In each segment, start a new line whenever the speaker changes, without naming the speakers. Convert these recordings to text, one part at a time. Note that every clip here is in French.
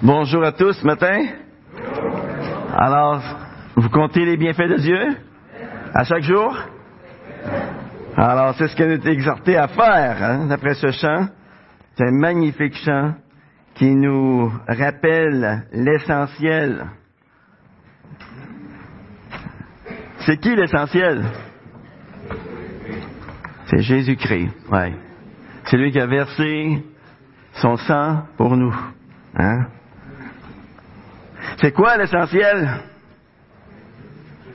Bonjour à tous matin. Alors, vous comptez les bienfaits de Dieu? À chaque jour? Alors, c'est ce qu'on est exhorté à faire, hein, d'après ce chant. C'est un magnifique chant qui nous rappelle l'essentiel. C'est qui l'essentiel? C'est Jésus-Christ, ouais. C'est lui qui a versé son sang pour nous. Hein? C'est quoi l'essentiel?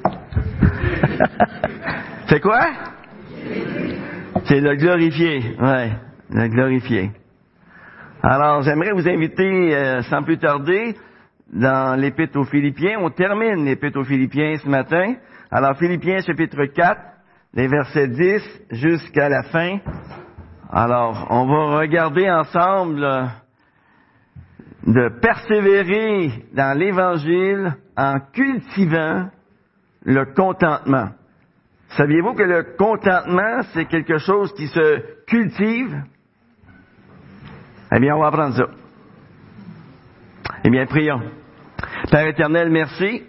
C'est quoi? C'est le glorifier, ouais, le glorifier. Alors, j'aimerais vous inviter, euh, sans plus tarder, dans l'Épître aux Philippiens. On termine l'Épître aux Philippiens ce matin. Alors, Philippiens chapitre 4, les versets 10 jusqu'à la fin. Alors, on va regarder ensemble euh, de persévérer dans l'Évangile en cultivant le contentement. Saviez-vous que le contentement, c'est quelque chose qui se cultive? Eh bien, on va apprendre ça. Eh bien, prions. Père éternel, merci.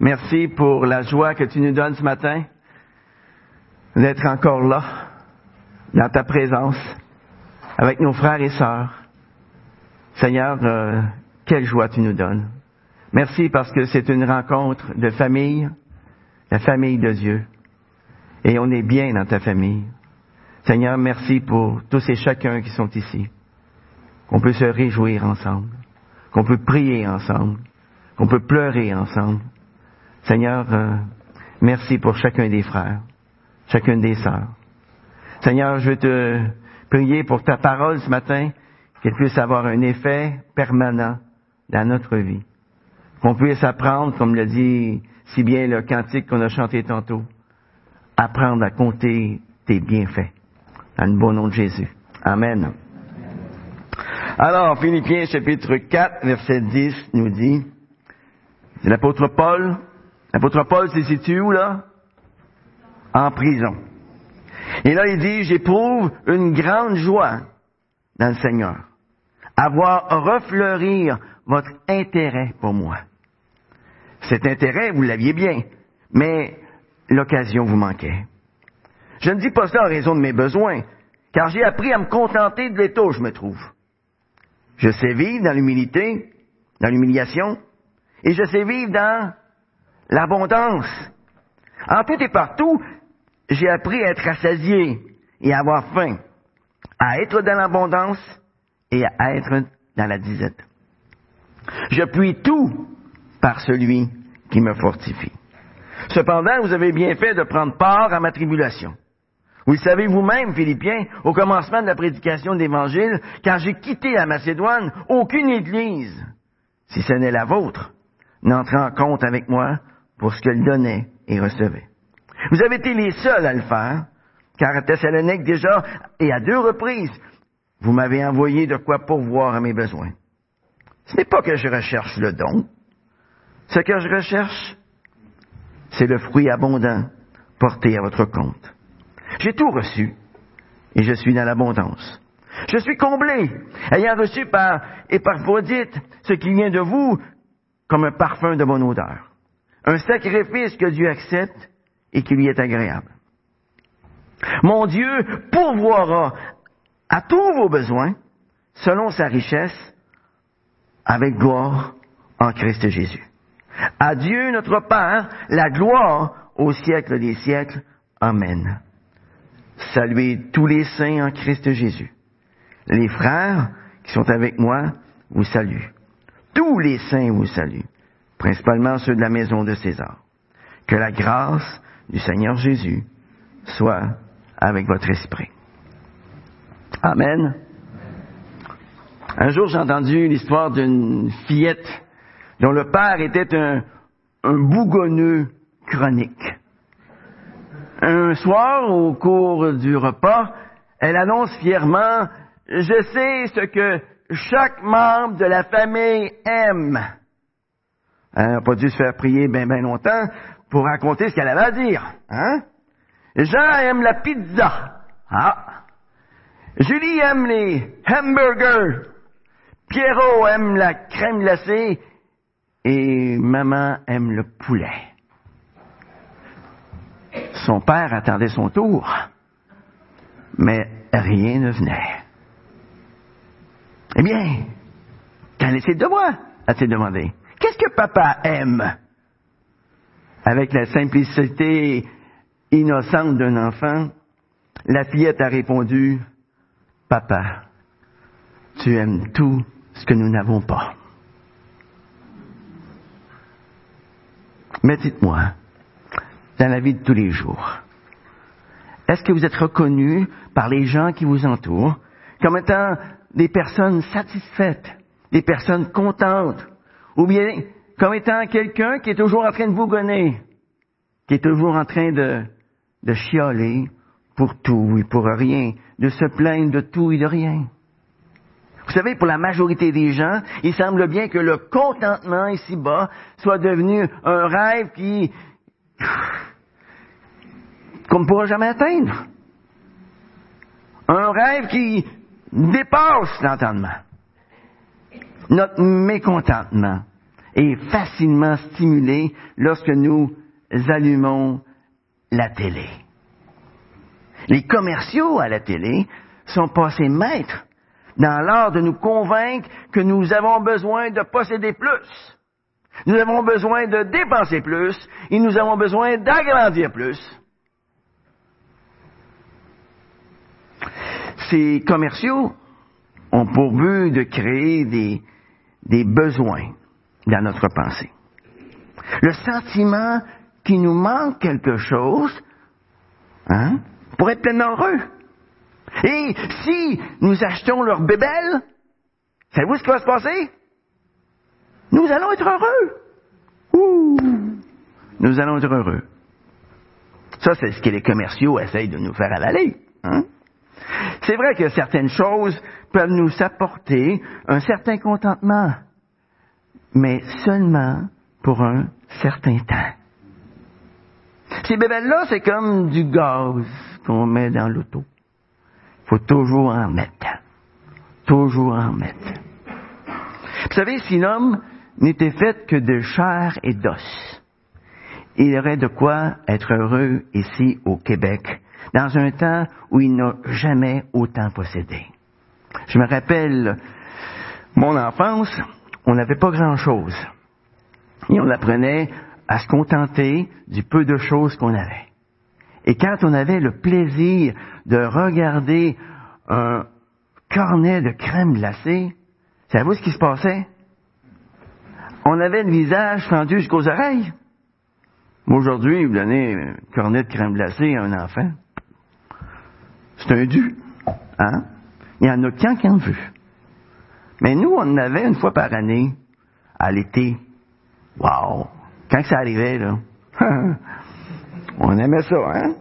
Merci pour la joie que tu nous donnes ce matin d'être encore là, dans ta présence, avec nos frères et sœurs. Seigneur, euh, quelle joie tu nous donnes. Merci parce que c'est une rencontre de famille, la famille de Dieu. Et on est bien dans ta famille. Seigneur, merci pour tous et chacun qui sont ici. Qu'on peut se réjouir ensemble. Qu'on peut prier ensemble. Qu'on peut pleurer ensemble. Seigneur, euh, merci pour chacun des frères, chacune des sœurs. Seigneur, je veux te prier pour ta parole ce matin, qu'elle puisse avoir un effet permanent dans notre vie. Qu'on puisse apprendre, comme l'a dit si bien le cantique qu'on a chanté tantôt, apprendre à compter tes bienfaits. Dans le bon nom de Jésus. Amen. Alors, Philippiens chapitre 4, verset 10 nous dit, c'est l'apôtre Paul. L'apôtre Paul se situe où là? En prison. Et là, il dit, j'éprouve une grande joie dans le Seigneur. Avoir refleurir votre intérêt pour moi. Cet intérêt, vous l'aviez bien, mais l'occasion vous manquait. Je ne dis pas ça en raison de mes besoins, car j'ai appris à me contenter de l'état où je me trouve. Je sais vivre dans l'humilité, dans l'humiliation, et je sais vivre dans l'abondance. En tout et partout, j'ai appris à être rassasié et à avoir faim, à être dans l'abondance et à être dans la disette. Je puis tout par celui qui me fortifie. Cependant, vous avez bien fait de prendre part à ma tribulation. Vous le savez vous-même, Philippiens, au commencement de la prédication de l'Évangile, quand j'ai quitté la Macédoine, aucune Église, si ce n'est la vôtre, n'entrait en compte avec moi pour ce qu'elle donnait et recevait. Vous avez été les seuls à le faire, car à Thessalonique déjà, et à deux reprises, vous m'avez envoyé de quoi pourvoir à mes besoins. Ce n'est pas que je recherche le don. Ce que je recherche, c'est le fruit abondant porté à votre compte. J'ai tout reçu et je suis dans l'abondance. Je suis comblé, ayant reçu par Épaphrodite ce qui vient de vous comme un parfum de bonne odeur, un sacrifice que Dieu accepte et qui lui est agréable. Mon Dieu pourvoira à tous vos besoins selon sa richesse avec gloire en Christ Jésus? À Dieu notre Père, la gloire au siècle des siècles. Amen. Saluez tous les saints en Christ Jésus. Les frères qui sont avec moi vous saluent. Tous les saints vous saluent, principalement ceux de la maison de César. Que la grâce du Seigneur Jésus soit avec votre esprit. Amen. Un jour, j'ai entendu l'histoire d'une fillette dont le père était un, un bougonneux chronique. Un soir, au cours du repas, elle annonce fièrement, je sais ce que chaque membre de la famille aime. Elle n'a pas dû se faire prier bien bien longtemps pour raconter ce qu'elle avait à dire. Hein? Jean aime la pizza. Ah. Julie aime les hamburgers. Pierrot aime la crème glacée et maman aime le poulet. Son père attendait son tour, mais rien ne venait. Eh bien, qu'en est-il de moi a-t-il demandé. Qu'est-ce que papa aime? Avec la simplicité innocente d'un enfant, la fillette a répondu, Papa, tu aimes tout ce que nous n'avons pas. Mais dites-moi, dans la vie de tous les jours, est-ce que vous êtes reconnu par les gens qui vous entourent comme étant des personnes satisfaites, des personnes contentes, ou bien comme étant quelqu'un qui est toujours en train de vous gonner, qui est toujours en train de, de chialer pour tout et pour rien, de se plaindre de tout et de rien. Vous savez, pour la majorité des gens, il semble bien que le contentement ici-bas soit devenu un rêve qui qu'on ne pourra jamais atteindre. Un rêve qui dépasse l'entendement. Notre mécontentement est facilement stimulé lorsque nous allumons la télé. Les commerciaux à la télé sont passés maîtres dans l'art de nous convaincre que nous avons besoin de posséder plus. Nous avons besoin de dépenser plus et nous avons besoin d'agrandir plus. Ces commerciaux ont pour but de créer des, besoins dans notre pensée. Le sentiment qu'il nous manque quelque chose, hein, pour être pleinement heureux. Et si nous achetons leur bébelle, savez-vous ce qui va se passer? Nous allons être heureux. Ouh! Nous allons être heureux. Ça, c'est ce que les commerciaux essayent de nous faire avaler. Hein? C'est vrai que certaines choses peuvent nous apporter un certain contentement, mais seulement pour un certain temps. Ces bébelles-là, c'est comme du gaz qu'on met dans l'auto. Faut toujours en mettre. Toujours en mettre. Vous savez, si l'homme n'était fait que de chair et d'os, il aurait de quoi être heureux ici au Québec, dans un temps où il n'a jamais autant possédé. Je me rappelle mon enfance, on n'avait pas grand-chose. Et on apprenait à se contenter du peu de choses qu'on avait. Et quand on avait le plaisir de regarder un cornet de crème glacée, savez-vous ce qui se passait? On avait le visage fendu jusqu'aux oreilles. Aujourd'hui, vous donnez un cornet de crème glacée à un enfant. C'est un dû. Hein? Il y en a qu'un qui en veut. Mais nous, on en avait une fois par année, à l'été. Wow! Quand ça arrivait, là, on aimait ça, hein?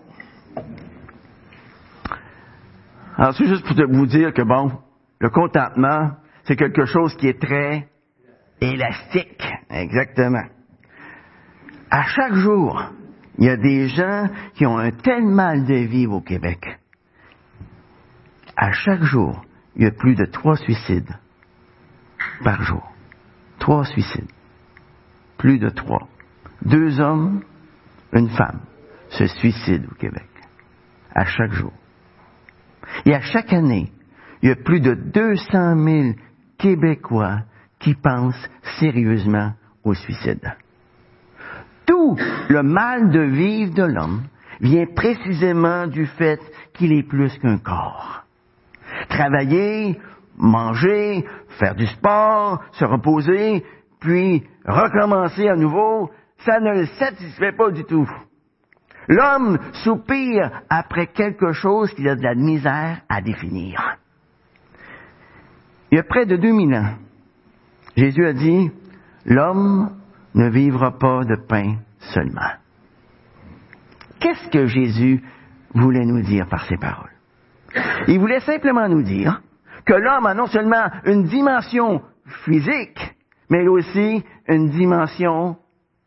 Alors, c'est juste pour vous dire que, bon, le contentement, c'est quelque chose qui est très élastique. Exactement. À chaque jour, il y a des gens qui ont un tel mal de vivre au Québec. À chaque jour, il y a plus de trois suicides par jour. Trois suicides. Plus de trois. Deux hommes, une femme se suicident au Québec. À chaque jour. Et à chaque année, il y a plus de 200 000 Québécois qui pensent sérieusement au suicide. Tout le mal de vivre de l'homme vient précisément du fait qu'il est plus qu'un corps. Travailler, manger, faire du sport, se reposer, puis recommencer à nouveau, ça ne le satisfait pas du tout. L'homme soupire après quelque chose qu'il a de la misère à définir. Il y a près de 2000 ans, Jésus a dit, l'homme ne vivra pas de pain seulement. Qu'est-ce que Jésus voulait nous dire par ces paroles? Il voulait simplement nous dire que l'homme a non seulement une dimension physique, mais aussi une dimension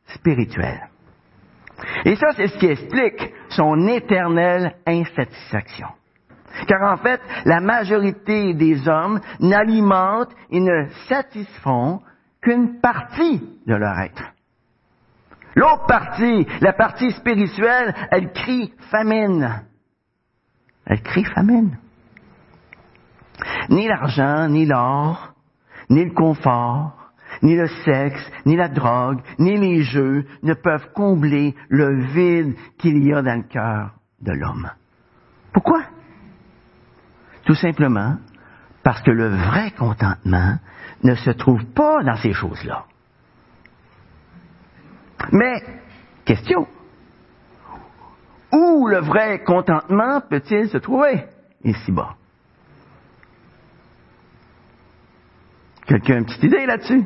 spirituelle. Et ça, c'est ce qui explique son éternelle insatisfaction. Car en fait, la majorité des hommes n'alimentent et ne satisfont qu'une partie de leur être. L'autre partie, la partie spirituelle, elle crie famine. Elle crie famine. Ni l'argent, ni l'or, ni le confort, ni le sexe, ni la drogue, ni les jeux ne peuvent combler le vide qu'il y a dans le cœur de l'homme. Pourquoi? Tout simplement parce que le vrai contentement ne se trouve pas dans ces choses-là. Mais, question, où le vrai contentement peut-il se trouver? Ici-bas? Quelqu'un a une petite idée là-dessus?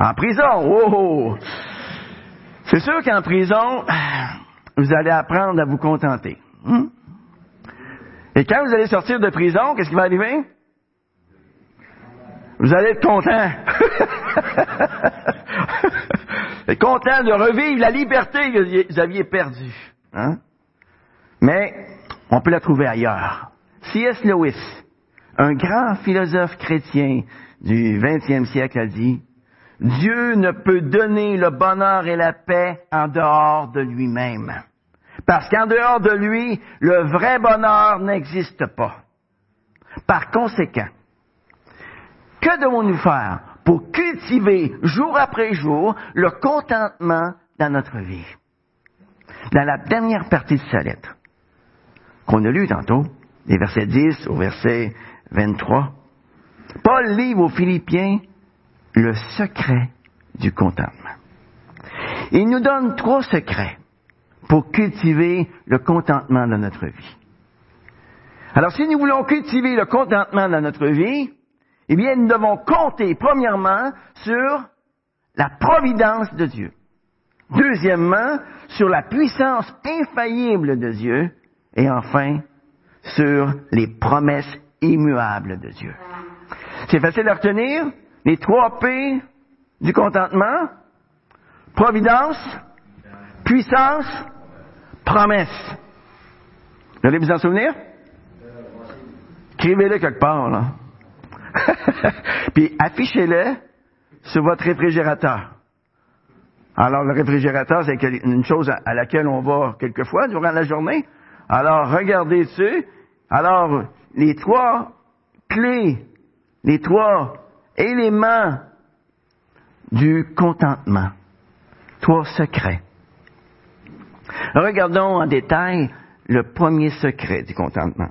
En prison, oh, oh! C'est sûr qu'en prison, vous allez apprendre à vous contenter. Hmm? Et quand vous allez sortir de prison, qu'est-ce qui va arriver? Vous allez être content. content de revivre la liberté que vous aviez perdue. Hein? Mais on peut la trouver ailleurs. C.S. Lewis, un grand philosophe chrétien du 20e siècle, a dit, Dieu ne peut donner le bonheur et la paix en dehors de lui-même. Parce qu'en dehors de lui, le vrai bonheur n'existe pas. Par conséquent, que devons-nous faire pour cultiver jour après jour le contentement dans notre vie? Dans la dernière partie de sa lettre, qu'on a lu tantôt, des versets 10 au verset 23, Paul livre aux Philippiens le secret du contentement. Il nous donne trois secrets pour cultiver le contentement dans notre vie. Alors si nous voulons cultiver le contentement dans notre vie, eh bien nous devons compter premièrement sur la providence de Dieu. Deuxièmement, sur la puissance infaillible de Dieu. Et enfin, sur les promesses immuables de Dieu. C'est facile à retenir. Les trois P du contentement. Providence, puissance, promesse. Vous allez vous en souvenir? Écrivez-le quelque part, là. Puis affichez-le sur votre réfrigérateur. Alors, le réfrigérateur, c'est une chose à laquelle on va quelquefois durant la journée. Alors, regardez dessus. Alors, les trois clés, les trois éléments du contentement. Trois secrets. Regardons en détail le premier secret du contentement.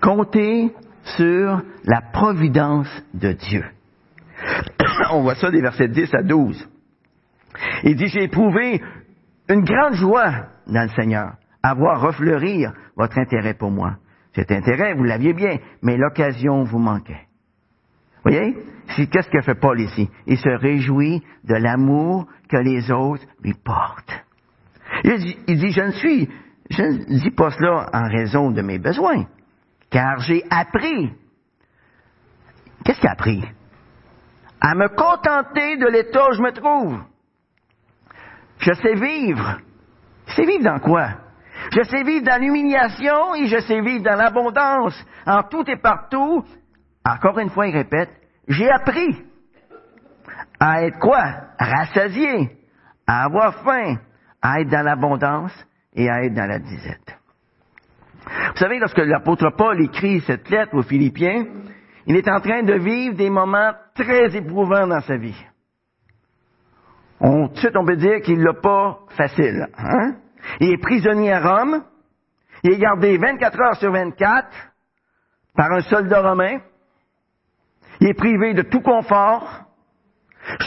Comptez sur la providence de Dieu. On voit ça des versets 10 à 12. Il dit, j'ai éprouvé une grande joie dans le Seigneur, à voir refleurir votre intérêt pour moi. Cet intérêt, vous l'aviez bien, mais l'occasion vous manquait. Vous voyez? Qu'est-ce que fait Paul ici? Il se réjouit de l'amour que les autres lui portent. Il dit, il dit, je ne suis, je ne dis pas cela en raison de mes besoins, car j'ai appris. Qu'est-ce qu'il a appris? À me contenter de l'état où je me trouve. Je sais vivre. Je sais vivre dans quoi? Je sais vivre dans l'humiliation et je sais vivre dans l'abondance. En tout et partout, encore une fois, il répète, j'ai appris à être quoi? Rassasié, à avoir faim, à être dans l'abondance et à être dans la disette. Vous savez, lorsque l'apôtre Paul écrit cette lettre aux Philippiens, il est en train de vivre des moments très éprouvants dans sa vie. On, tout de suite, on peut dire qu'il l'a pas facile. Hein? Il est prisonnier à Rome. Il est gardé 24 heures sur 24 par un soldat romain. Il est privé de tout confort.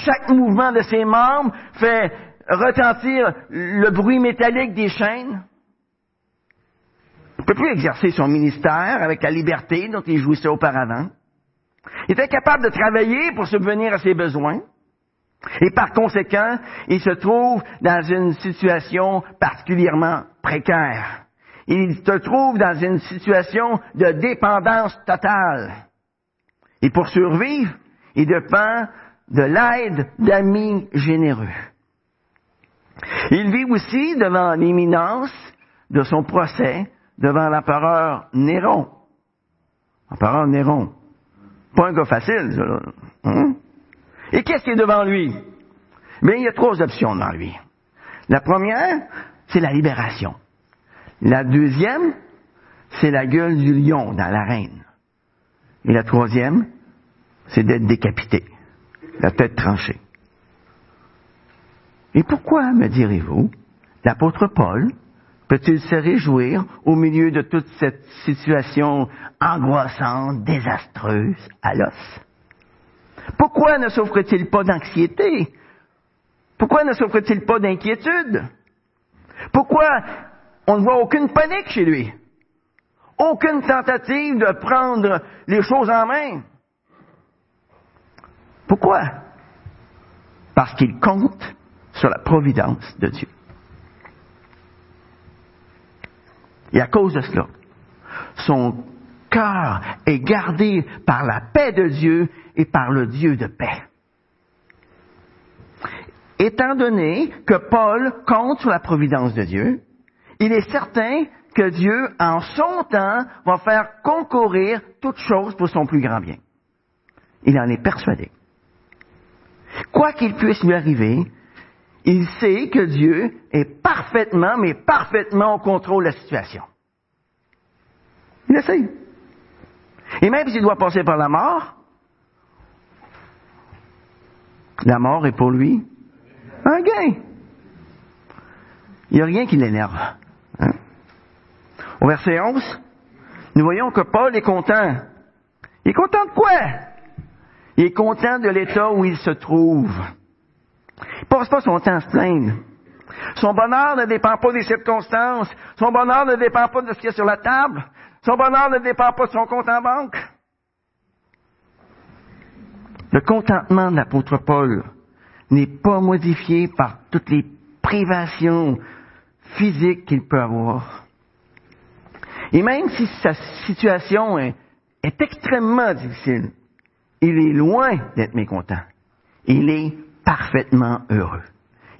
Chaque mouvement de ses membres fait retentir le bruit métallique des chaînes. Il ne peut plus exercer son ministère avec la liberté dont il jouissait auparavant. Il est incapable de travailler pour subvenir à ses besoins. Et par conséquent, il se trouve dans une situation particulièrement précaire. Il se trouve dans une situation de dépendance totale. Et pour survivre, il dépend de l'aide d'amis généreux. Il vit aussi devant l'imminence de son procès devant l'empereur Néron. L'empereur Néron. Pas un gars facile, ça. Hein? Et qu'est-ce qui est devant lui? Bien, il y a trois options dans lui. La première, c'est la libération. La deuxième, c'est la gueule du lion dans l'arène. Et la troisième, c'est d'être décapité, la tête tranchée. Et pourquoi, me direz-vous, l'apôtre Paul peut-il se réjouir au milieu de toute cette situation angoissante, désastreuse, à l'os? Pourquoi ne souffre-t-il pas d'anxiété? Pourquoi ne souffre-t-il pas d'inquiétude? Pourquoi on ne voit aucune panique chez lui? Aucune tentative de prendre les choses en main? Pourquoi? Parce qu'il compte sur la providence de Dieu. Et à cause de cela, son cœur est gardé par la paix de Dieu et par le Dieu de paix. Étant donné que Paul compte sur la providence de Dieu, il est certain que Dieu, en son temps, va faire concourir toutes choses pour son plus grand bien. Il en est persuadé. Quoi qu'il puisse lui arriver, il sait que Dieu est parfaitement, mais parfaitement au contrôle de la situation. Il sait. Et même s'il doit passer par la mort, la mort est pour lui un gain. Il n'y a rien qui l'énerve. Hein? Au verset 11, nous voyons que Paul est content. Il est content de quoi? Il est content de l'état où il se trouve. Il passe pas son temps à se plaindre. Son bonheur ne dépend pas des circonstances. Son bonheur ne dépend pas de ce qu'il y a sur la table. Son bonheur ne dépend pas de son compte en banque. Le contentement de l'apôtre Paul n'est pas modifié par toutes les privations physiques qu'il peut avoir. Et même si sa situation est, est extrêmement difficile, il est loin d'être mécontent. Il est parfaitement heureux.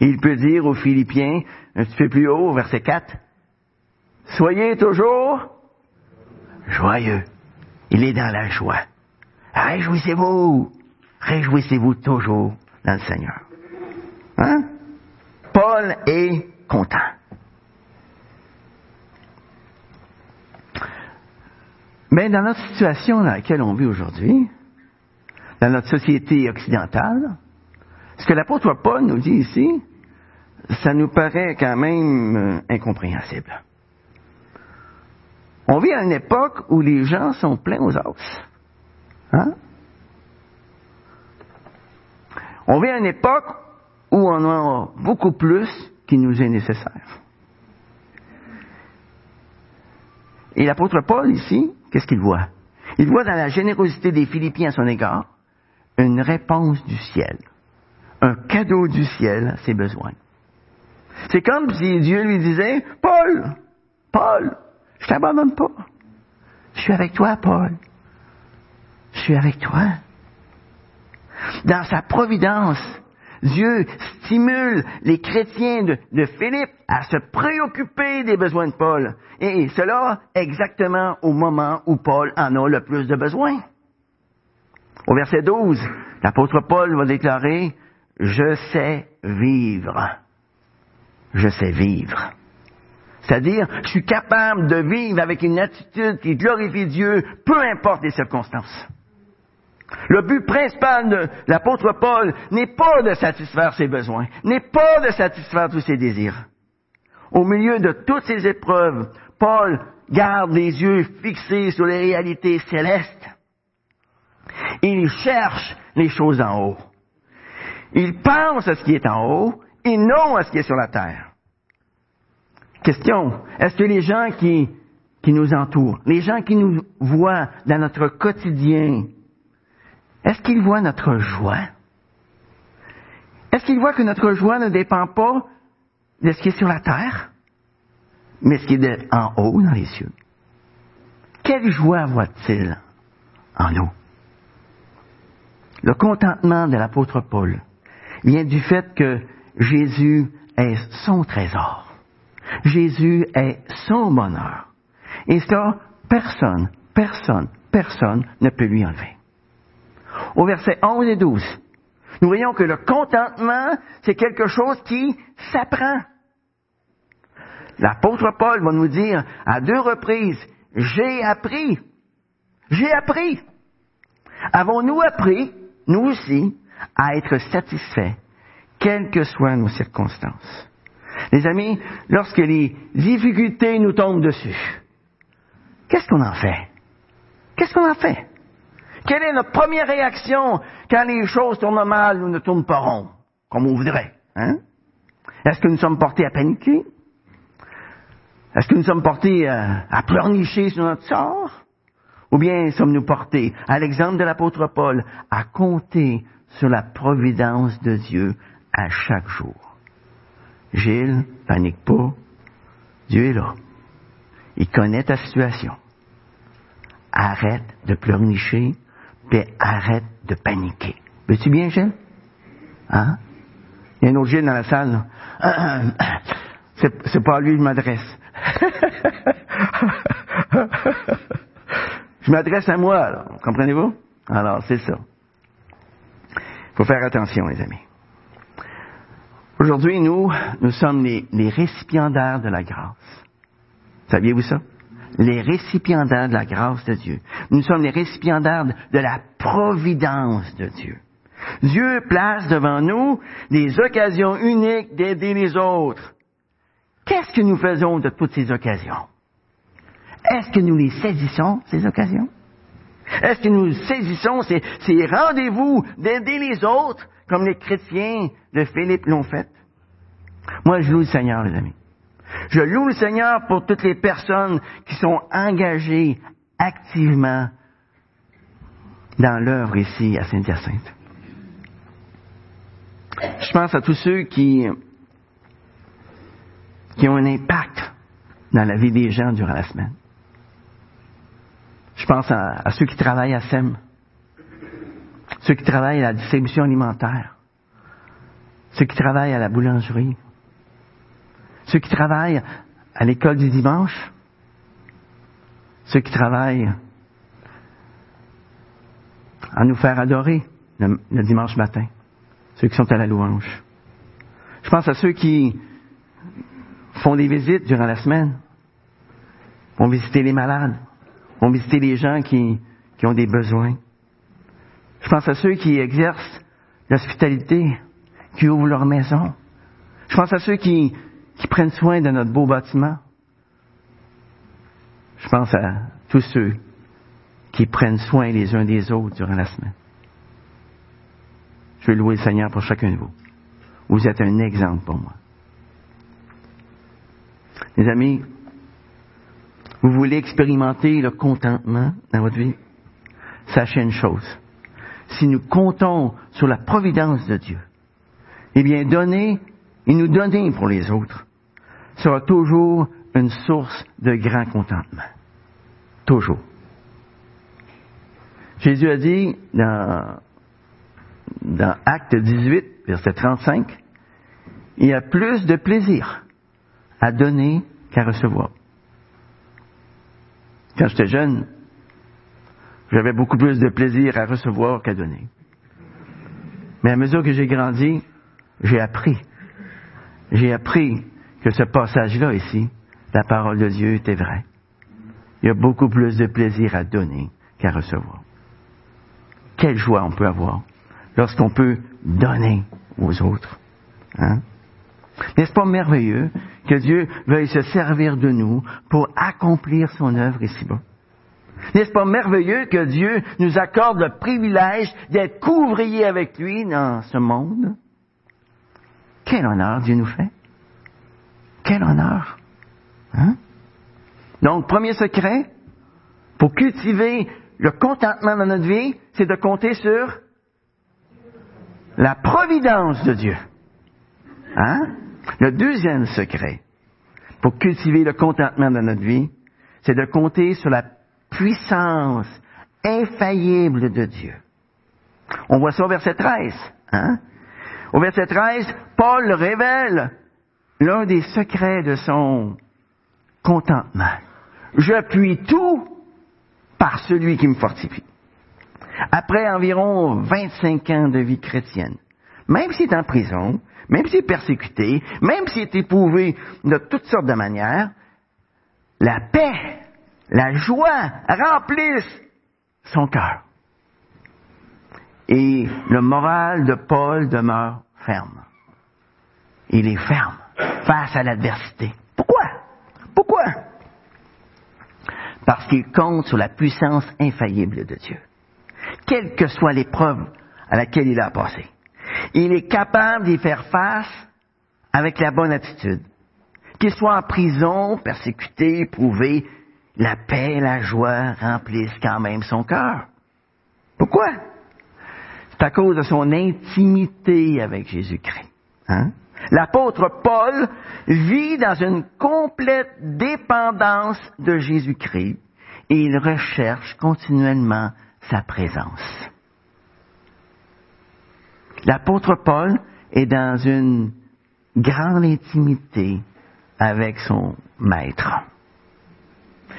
Il peut dire aux Philippiens, un petit peu plus haut, au verset 4, Soyez toujours joyeux. Il est dans la joie. Réjouissez-vous. Réjouissez-vous toujours dans le Seigneur. Hein? Paul est content. Mais dans notre situation dans laquelle on vit aujourd'hui, dans notre société occidentale, ce que l'apôtre Paul nous dit ici, ça nous paraît quand même euh, incompréhensible. On vit à une époque où les gens sont pleins aux os. Hein? On vit à une époque où on en a beaucoup plus qu'il nous est nécessaire. Et l'apôtre Paul, ici, qu'est-ce qu'il voit? Il voit dans la générosité des Philippiens à son égard une réponse du ciel, un cadeau du ciel à ses besoins. C'est comme si Dieu lui disait, Paul, Paul, je t'abandonne pas. Je suis avec toi, Paul. Je suis avec toi. Dans sa providence, Dieu stimule les chrétiens de, Philippe à se préoccuper des besoins de Paul. Et cela exactement au moment où Paul en a le plus de besoin. Au verset 12, l'apôtre Paul va déclarer, Je sais vivre. Je sais vivre. C'est-à-dire, je suis capable de vivre avec une attitude qui glorifie Dieu, peu importe les circonstances. Le but principal de l'apôtre Paul n'est pas de satisfaire ses besoins, n'est pas de satisfaire tous ses désirs. Au milieu de toutes ces épreuves, Paul garde les yeux fixés sur les réalités célestes. Il cherche les choses en haut. Il pense à ce qui est en haut et non à ce qui est sur la terre. Question, est-ce que les gens qui, qui nous entourent, les gens qui nous voient dans notre quotidien, est-ce qu'ils voient notre joie? Est-ce qu'ils voient que notre joie ne dépend pas de ce qui est sur la terre, mais ce qui est en haut dans les cieux? Quelle joie voit-il en nous? Le contentement de l'apôtre Paul vient du fait que Jésus est son trésor. Jésus est son bonheur. Et ça, personne, personne, personne ne peut lui enlever. Au verset 11 et 12, nous voyons que le contentement, c'est quelque chose qui s'apprend. L'apôtre Paul va nous dire à deux reprises, j'ai appris, j'ai appris. Avons-nous appris, nous aussi, à être satisfaits, quelles que soient nos circonstances? Les amis, lorsque les difficultés nous tombent dessus, qu'est-ce qu'on en fait? Qu'est-ce qu'on en fait? Quelle est notre première réaction quand les choses tournent mal ou ne tournent pas rond, comme on voudrait? Hein? Est-ce que nous sommes portés à paniquer? Est-ce que nous sommes portés à, à pleurnicher sur notre sort? Ou bien sommes-nous portés, à l'exemple de l'apôtre Paul, à compter sur la providence de Dieu à chaque jour? Gilles, panique pas. Dieu est là. Il connaît ta situation. Arrête de pleurnicher, puis arrête de paniquer. Veux-tu bien, Gilles? Hein? Il y a un autre Gilles dans la salle. C'est pas à lui que je m'adresse. je m'adresse à moi, comprenez-vous? Alors, c'est ça. Il faut faire attention, les amis. Aujourd'hui, nous, nous sommes les, les récipiendaires de la grâce. Saviez-vous ça? Les récipiendaires de la grâce de Dieu. Nous sommes les récipiendaires de la providence de Dieu. Dieu place devant nous des occasions uniques d'aider les autres. Qu'est-ce que nous faisons de toutes ces occasions? Est-ce que nous les saisissons, ces occasions? Est-ce que nous saisissons ces, rendez-vous d'aider les autres comme les chrétiens de Philippe l'ont fait? Moi, je loue le Seigneur, les amis. Je loue le Seigneur pour toutes les personnes qui sont engagées activement dans l'œuvre ici à Saint-Hyacinthe. Je pense à tous ceux qui, qui ont un impact dans la vie des gens durant la semaine. Je pense à, ceux qui travaillent à SEM, ceux qui travaillent à la distribution alimentaire, ceux qui travaillent à la boulangerie, ceux qui travaillent à l'école du dimanche, ceux qui travaillent à nous faire adorer le, dimanche matin, ceux qui sont à la louange. Je pense à ceux qui font des visites durant la semaine, vont visiter les malades, vont visiter les gens qui, qui ont des besoins. Je pense à ceux qui exercent l'hospitalité, qui ouvrent leur maison. Je pense à ceux qui, qui prennent soin de notre beau bâtiment. Je pense à tous ceux qui prennent soin les uns des autres durant la semaine. Je veux louer le Seigneur pour chacun de vous. Vous êtes un exemple pour moi. Les amis, vous voulez expérimenter le contentement dans votre vie? Sachez une chose. Si nous comptons sur la providence de Dieu, eh bien, donner et nous donner pour les autres sera toujours une source de grand contentement. Toujours. Jésus a dit dans, dans Acte 18, verset 35, il y a plus de plaisir à donner qu'à recevoir. Quand j'étais jeune, j'avais beaucoup plus de plaisir à recevoir qu'à donner. Mais à mesure que j'ai grandi, j'ai appris. J'ai appris que ce passage-là ici, la parole de Dieu était vraie. Il y a beaucoup plus de plaisir à donner qu'à recevoir. Quelle joie on peut avoir lorsqu'on peut donner aux autres. Hein? N'est-ce pas merveilleux que Dieu veuille se servir de nous pour accomplir son œuvre ici-bas? N'est-ce pas merveilleux que Dieu nous accorde le privilège d'être couvriers avec lui dans ce monde? Quel honneur Dieu nous fait. Quel honneur. Hein? Donc, premier secret, pour cultiver le contentement dans notre vie, c'est de compter sur la providence de Dieu. Hein? Le deuxième secret, pour cultiver le contentement dans notre vie, c'est de compter sur la puissance infaillible de Dieu. On voit ça au verset 13. Hein? Au verset 13, Paul révèle l'un des secrets de son contentement. Je puis tout par celui qui me fortifie. Après environ 25 ans de vie chrétienne, même s'il est en prison, même s'il est persécuté, même s'il est éprouvé de toutes sortes de manières, la paix, la joie remplissent son cœur. Et le moral de Paul demeure ferme. Il est ferme face à l'adversité. Pourquoi? Pourquoi? Parce qu'il compte sur la puissance infaillible de Dieu. Quelle que soit l'épreuve à laquelle il a passé. Il est capable d'y faire face avec la bonne attitude. Qu'il soit en prison, persécuté, éprouvé, la paix et la joie remplissent quand même son cœur. Pourquoi? C'est à cause de son intimité avec Jésus-Christ. Hein? L'apôtre Paul vit dans une complète dépendance de Jésus-Christ et il recherche continuellement sa présence. L'apôtre Paul est dans une grande intimité avec son maître.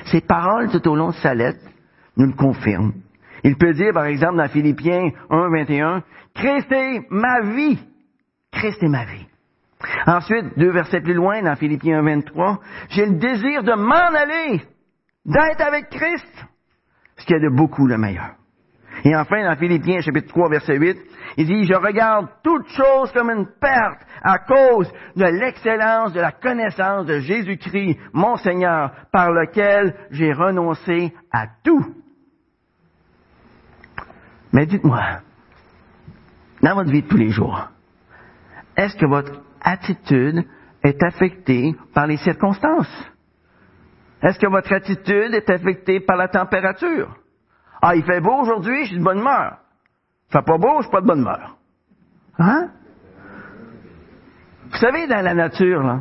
Ses paroles tout au long de sa lettre nous le confirment. Il peut dire, par exemple, dans Philippiens 1, 21, Christ est ma vie. Christ est ma vie. Ensuite, deux versets plus loin, dans Philippiens 1, 23, j'ai le désir de m'en aller, d'être avec Christ, ce qui est de beaucoup le meilleur. Et enfin, dans Philippiens chapitre 3, verset 8, il dit, je regarde toute chose comme une perte à cause de l'excellence de la connaissance de Jésus-Christ, mon Seigneur, par lequel j'ai renoncé à tout. Mais dites-moi, dans votre vie de tous les jours, est-ce que votre attitude est affectée par les circonstances? Est-ce que votre attitude est affectée par la température? Ah, il fait beau aujourd'hui, je suis de bonne humeur. Fait pas beau, je suis pas de bonne humeur. Hein? Vous savez, dans la nature, là,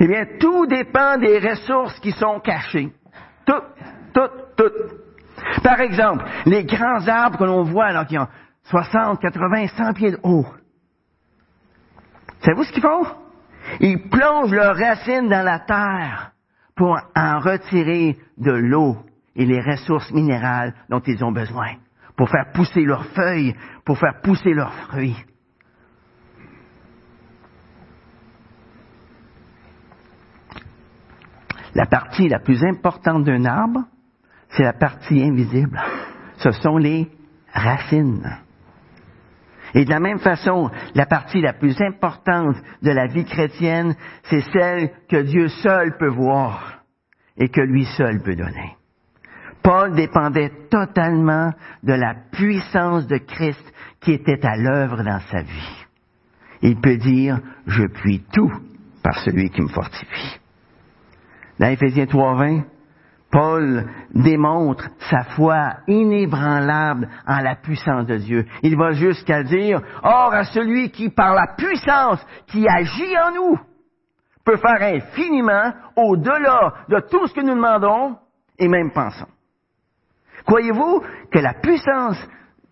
eh bien, tout dépend des ressources qui sont cachées. Tout, tout, tout. Par exemple, les grands arbres que l'on voit, là, qui ont 60, 80, 100 pieds de haut. Savez-vous ce qu'ils font? Ils plongent leurs racines dans la terre pour en retirer de l'eau et les ressources minérales dont ils ont besoin pour faire pousser leurs feuilles, pour faire pousser leurs fruits. La partie la plus importante d'un arbre, c'est la partie invisible. Ce sont les racines. Et de la même façon, la partie la plus importante de la vie chrétienne, c'est celle que Dieu seul peut voir et que lui seul peut donner. Paul dépendait totalement de la puissance de Christ qui était à l'œuvre dans sa vie. Il peut dire, je puis tout par celui qui me fortifie. Dans Éphésiens 3.20, Paul démontre sa foi inébranlable en la puissance de Dieu. Il va jusqu'à dire, Or à celui qui, par la puissance qui agit en nous, peut faire infiniment au-delà de tout ce que nous demandons et même pensons. Croyez-vous que la puissance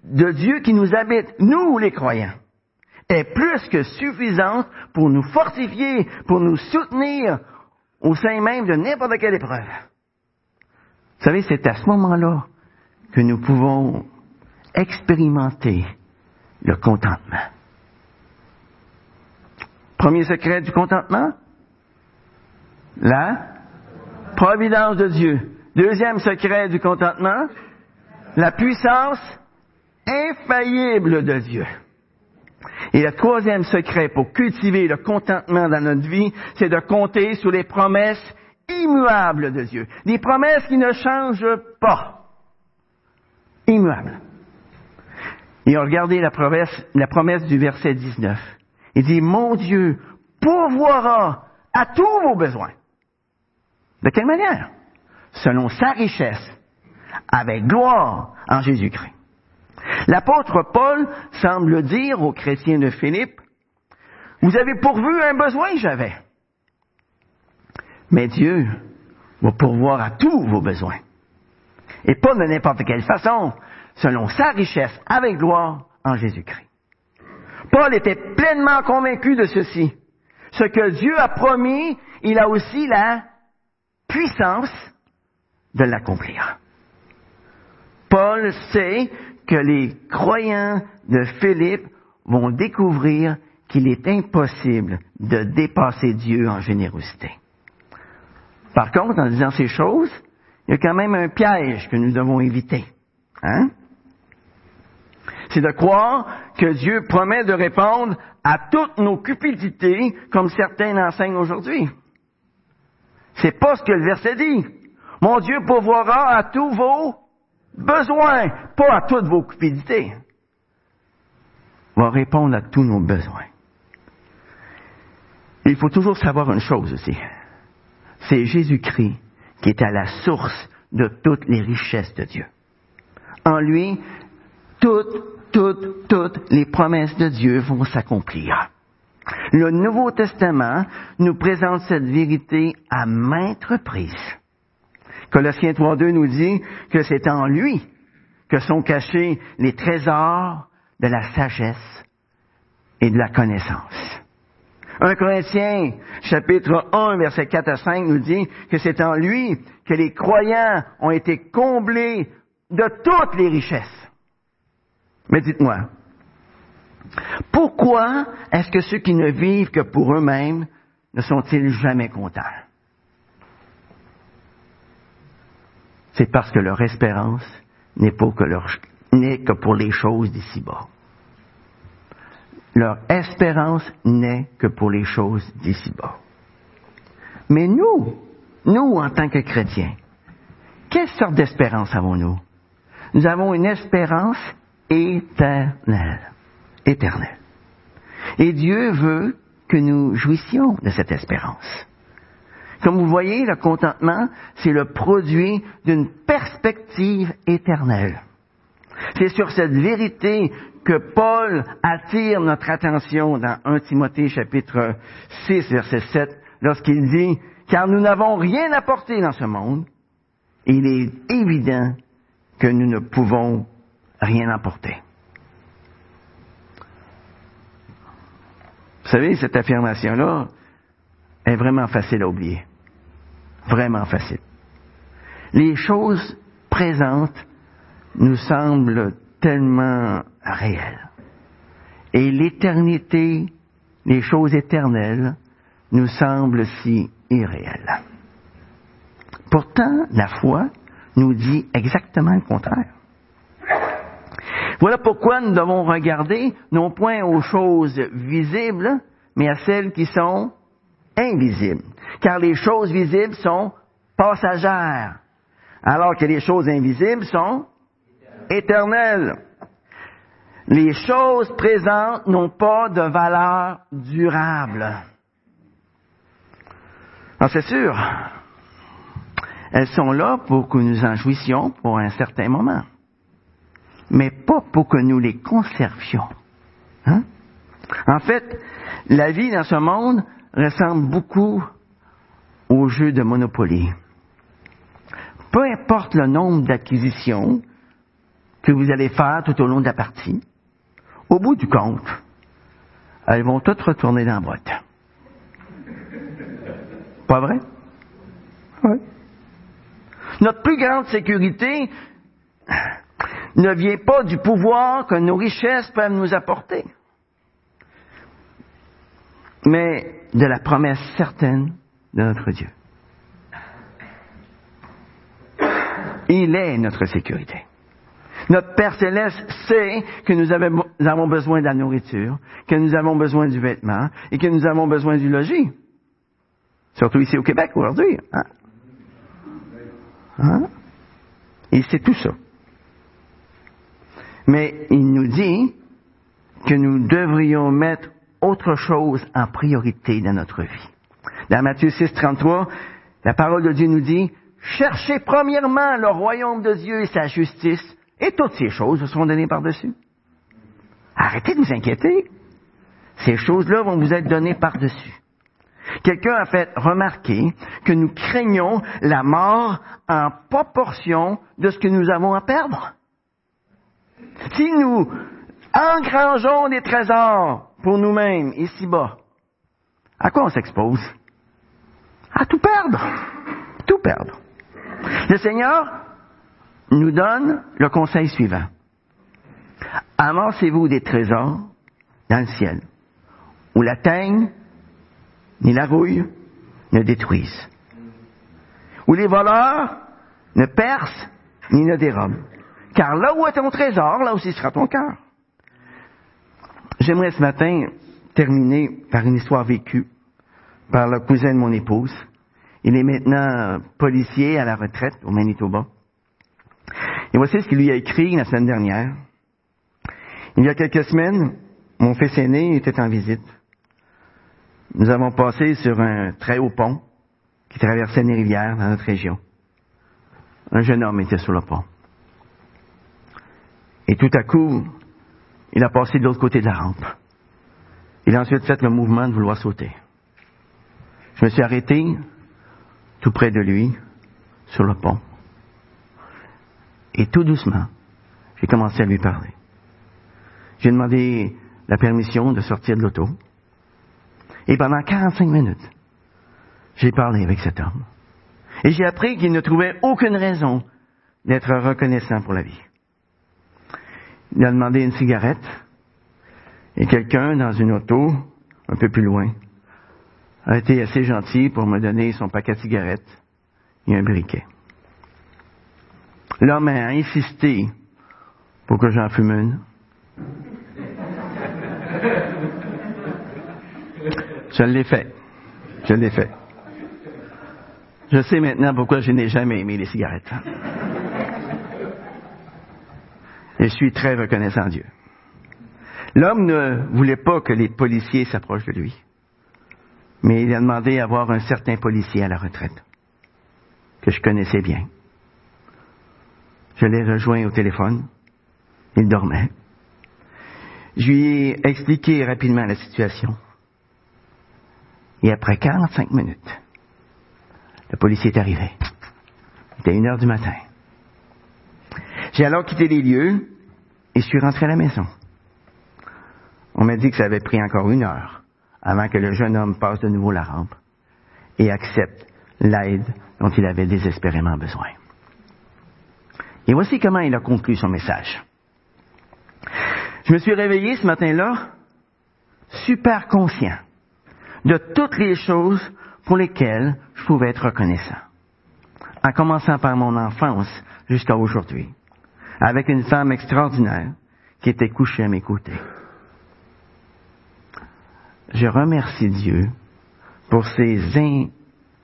de Dieu qui nous habite, nous les croyants, est plus que suffisante pour nous fortifier, pour nous soutenir au sein même de n'importe quelle épreuve? Vous savez, c'est à ce moment-là que nous pouvons expérimenter le contentement. Premier secret du contentement, la providence de Dieu. Deuxième secret du contentement, la puissance infaillible de Dieu. Et le troisième secret pour cultiver le contentement dans notre vie, c'est de compter sur les promesses immuables de Dieu. Des promesses qui ne changent pas. Immuables. Et regardez la promesse, la promesse du verset 19. Il dit, mon Dieu pourvoira à tous vos besoins. De quelle manière? Selon sa richesse avec gloire en Jésus-Christ. L'apôtre Paul semble dire aux chrétiens de Philippe, vous avez pourvu un besoin que j'avais. Mais Dieu va pourvoir à tous vos besoins. Et pas de n'importe quelle façon, selon sa richesse avec gloire en Jésus-Christ. Paul était pleinement convaincu de ceci. Ce que Dieu a promis, il a aussi la puissance de l'accomplir. Paul sait que les croyants de Philippe vont découvrir qu'il est impossible de dépasser Dieu en générosité. Par contre, en disant ces choses, il y a quand même un piège que nous devons éviter. Hein? C'est de croire que Dieu promet de répondre à toutes nos cupidités comme certains enseignent aujourd'hui. C'est pas ce que le verset dit. Mon Dieu pourvoira à tous vos besoins, pas à toutes vos cupidités. Va répondre à tous nos besoins. il faut toujours savoir une chose aussi. C'est Jésus-Christ qui est à la source de toutes les richesses de Dieu. En lui, toutes, toutes, toutes les promesses de Dieu vont s'accomplir. Le Nouveau Testament nous présente cette vérité à maintes reprises. Colossiens 3.2 nous dit que c'est en lui que sont cachés les trésors de la sagesse et de la connaissance. 1 Corinthiens, chapitre 1, verset 4 à 5 nous dit que c'est en lui que les croyants ont été comblés de toutes les richesses. Mais dites-moi, pourquoi est-ce que ceux qui ne vivent que pour eux-mêmes ne sont-ils jamais contents? C'est parce que leur espérance n'est que, pour les choses d'ici-bas. Leur espérance n'est que pour les choses d'ici-bas. Mais nous, nous en tant que chrétiens, quelle sorte d'espérance avons-nous? Nous avons une espérance éternelle. Éternelle. Et Dieu veut que nous jouissions de cette espérance. Comme vous voyez, le contentement, c'est le produit d'une perspective éternelle. C'est sur cette vérité que Paul attire notre attention dans 1 Timothée chapitre 6 verset 7 lorsqu'il dit, car nous n'avons rien apporté dans ce monde, il est évident que nous ne pouvons rien apporter. Vous savez, cette affirmation-là est vraiment facile à oublier. Vraiment facile. Les choses présentes nous semblent tellement réelles. Et l'éternité, les choses éternelles, nous semblent si irréelles. Pourtant, la foi nous dit exactement le contraire. Voilà pourquoi nous devons regarder non point aux choses visibles, mais à celles qui sont invisibles. Car les choses visibles sont passagères, alors que les choses invisibles sont éternelles. Les choses présentes n'ont pas de valeur durable. Alors c'est sûr, elles sont là pour que nous en jouissions pour un certain moment, mais pas pour que nous les conservions. Hein? En fait, la vie dans ce monde ressemble beaucoup au jeu de Monopoly. Peu importe le nombre d'acquisitions que vous allez faire tout au long de la partie, au bout du compte, elles vont toutes retourner dans la boîte. Pas vrai? Oui. Notre plus grande sécurité ne vient pas du pouvoir que nos richesses peuvent nous apporter, mais de la promesse certaine notre Dieu. Il est notre sécurité. Notre Père céleste sait que nous avons besoin de la nourriture, que nous avons besoin du vêtement et que nous avons besoin du logis. Surtout ici au Québec aujourd'hui. Hein? Hein? Il sait tout ça. Mais il nous dit que nous devrions mettre autre chose en priorité dans notre vie. Dans Matthieu 6, 33, la parole de Dieu nous dit, cherchez premièrement le royaume de Dieu et sa justice, et toutes ces choses vous seront données par-dessus. Arrêtez de vous inquiéter. Ces choses-là vont vous être données par-dessus. Quelqu'un a fait remarquer que nous craignons la mort en proportion de ce que nous avons à perdre. Si nous engrangeons des trésors pour nous-mêmes ici-bas, à quoi on s'expose? À tout perdre. Tout perdre. Le Seigneur nous donne le conseil suivant. Amassez-vous des trésors dans le ciel, où la teigne ni la rouille ne détruisent, où les voleurs ne percent ni ne dérobent. Car là où est ton trésor, là aussi sera ton cœur. J'aimerais ce matin terminer par une histoire vécue par le cousin de mon épouse. Il est maintenant policier à la retraite au Manitoba. Et voici ce qu'il lui a écrit la semaine dernière. Il y a quelques semaines, mon fils aîné était en visite. Nous avons passé sur un très haut pont qui traversait une rivière dans notre région. Un jeune homme était sur le pont. Et tout à coup, il a passé de l'autre côté de la rampe. Il a ensuite fait le mouvement de vouloir sauter. Je me suis arrêté tout près de lui, sur le pont. Et tout doucement, j'ai commencé à lui parler. J'ai demandé la permission de sortir de l'auto. Et pendant 45 minutes, j'ai parlé avec cet homme. Et j'ai appris qu'il ne trouvait aucune raison d'être reconnaissant pour la vie. Il a demandé une cigarette et quelqu'un dans une auto, un peu plus loin, a été assez gentil pour me donner son paquet de cigarettes et un briquet. L'homme a insisté pour que j'en fume une. Je l'ai fait. Je l'ai fait. Je sais maintenant pourquoi je n'ai jamais aimé les cigarettes. Et je suis très reconnaissant à Dieu. L'homme ne voulait pas que les policiers s'approchent de lui. Mais il a demandé à voir un certain policier à la retraite, que je connaissais bien. Je l'ai rejoint au téléphone. Il dormait. Je lui ai expliqué rapidement la situation. Et après 45 minutes, le policier est arrivé. Il était une heure du matin. J'ai alors quitté les lieux et je suis rentré à la maison. On m'a dit que ça avait pris encore une heure avant que le jeune homme passe de nouveau la rampe et accepte l'aide dont il avait désespérément besoin. Et voici comment il a conclu son message. Je me suis réveillé ce matin-là super conscient de toutes les choses pour lesquelles je pouvais être reconnaissant. En commençant par mon enfance jusqu'à aujourd'hui, avec une femme extraordinaire qui était couchée à mes côtés. Je remercie Dieu pour ces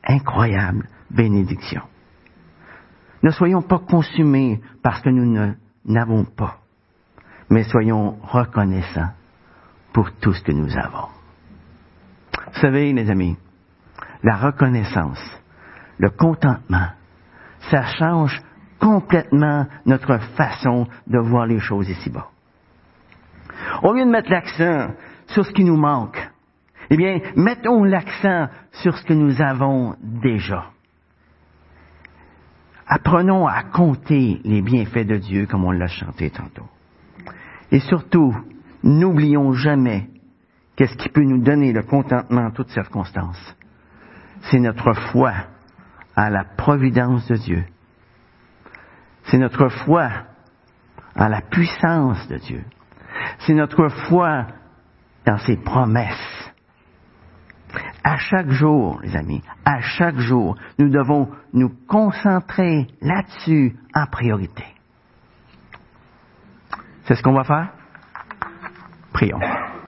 incroyables bénédictions. Ne soyons pas consumés parce que nous n'avons pas, mais soyons reconnaissants pour tout ce que nous avons. Vous savez, mes amis, la reconnaissance, le contentement, ça change complètement notre façon de voir les choses ici-bas. Au lieu de mettre l'accent sur ce qui nous manque, eh bien, mettons l'accent sur ce que nous avons déjà. Apprenons à compter les bienfaits de Dieu comme on l'a chanté tantôt. Et surtout, n'oublions jamais qu'est-ce qui peut nous donner le contentement en toutes circonstances. C'est notre foi à la providence de Dieu. C'est notre foi à la puissance de Dieu. C'est notre foi dans ses promesses. À chaque jour, les amis, à chaque jour, nous devons nous concentrer là-dessus en priorité. C'est ce qu'on va faire? Prions.